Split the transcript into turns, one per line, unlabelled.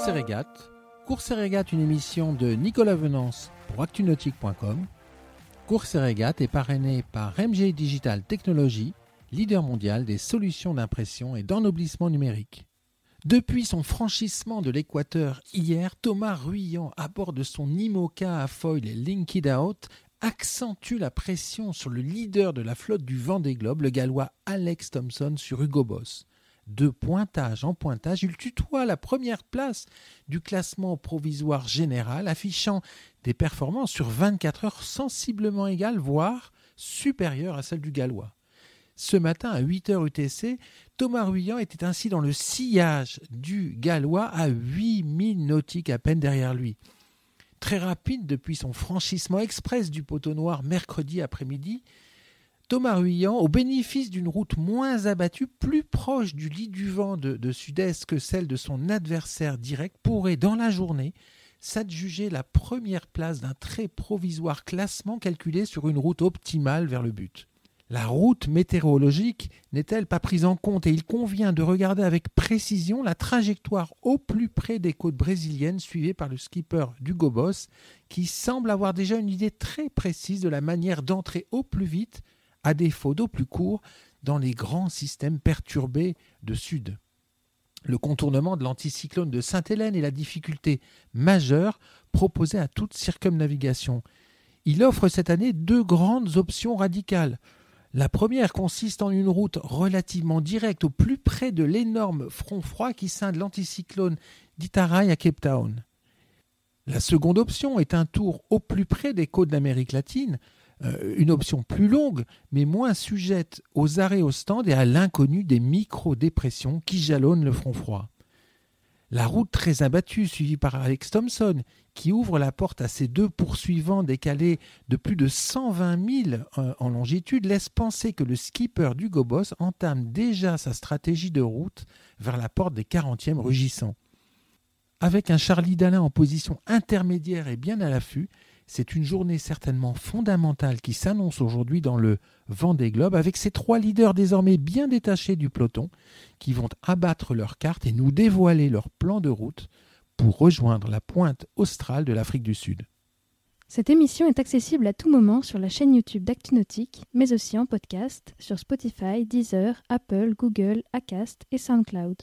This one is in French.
Course et régate. Et une émission de Nicolas Venance pour actunautique.com. Course et régate est parrainée par MG Digital Technologies, leader mondial des solutions d'impression et d'ennoblissement numérique. Depuis son franchissement de l'équateur hier, Thomas Ruyant, à bord de son IMOCA à foil Linked Out, accentue la pression sur le leader de la flotte du Vendée Globe, le gallois Alex Thompson, sur Hugo Boss. De pointage en pointage, il tutoie la première place du classement provisoire général, affichant des performances sur 24 heures sensiblement égales, voire supérieures à celles du gallois. Ce matin, à 8h UTC, Thomas Ruyant était ainsi dans le sillage du Gallois à 8000 nautiques à peine derrière lui. Très rapide depuis son franchissement express du poteau noir mercredi après-midi, Thomas Ruyant, au bénéfice d'une route moins abattue, plus proche du lit du vent de, de sud-est que celle de son adversaire direct, pourrait dans la journée s'adjuger la première place d'un très provisoire classement calculé sur une route optimale vers le but. La route météorologique n'est-elle pas prise en compte et il convient de regarder avec précision la trajectoire au plus près des côtes brésiliennes suivie par le skipper Hugo Boss qui semble avoir déjà une idée très précise de la manière d'entrer au plus vite, à défaut d'au plus court, dans les grands systèmes perturbés de sud. Le contournement de l'anticyclone de Sainte-Hélène est la difficulté majeure proposée à toute circumnavigation. Il offre cette année deux grandes options radicales. La première consiste en une route relativement directe au plus près de l'énorme front froid qui scinde l'anticyclone d'Itarai à Cape Town. La seconde option est un tour au plus près des côtes d'Amérique latine, une option plus longue mais moins sujette aux arrêts au stand et à l'inconnu des micro-dépressions qui jalonnent le front froid. La route très abattue suivie par Alex Thompson, qui ouvre la porte à ses deux poursuivants décalés de plus de 120 000 euh, en longitude, laisse penser que le skipper du Gobos entame déjà sa stratégie de route vers la porte des 40e rugissants. Avec un Charlie Dalin en position intermédiaire et bien à l'affût, c'est une journée certainement fondamentale qui s'annonce aujourd'hui dans le Vendée Globe avec ces trois leaders désormais bien détachés du peloton qui vont abattre leurs cartes et nous dévoiler leur plan de route pour rejoindre la pointe australe de l'Afrique du Sud.
Cette émission est accessible à tout moment sur la chaîne YouTube d'ActuNautique, mais aussi en podcast sur Spotify, Deezer, Apple, Google, Acast et SoundCloud.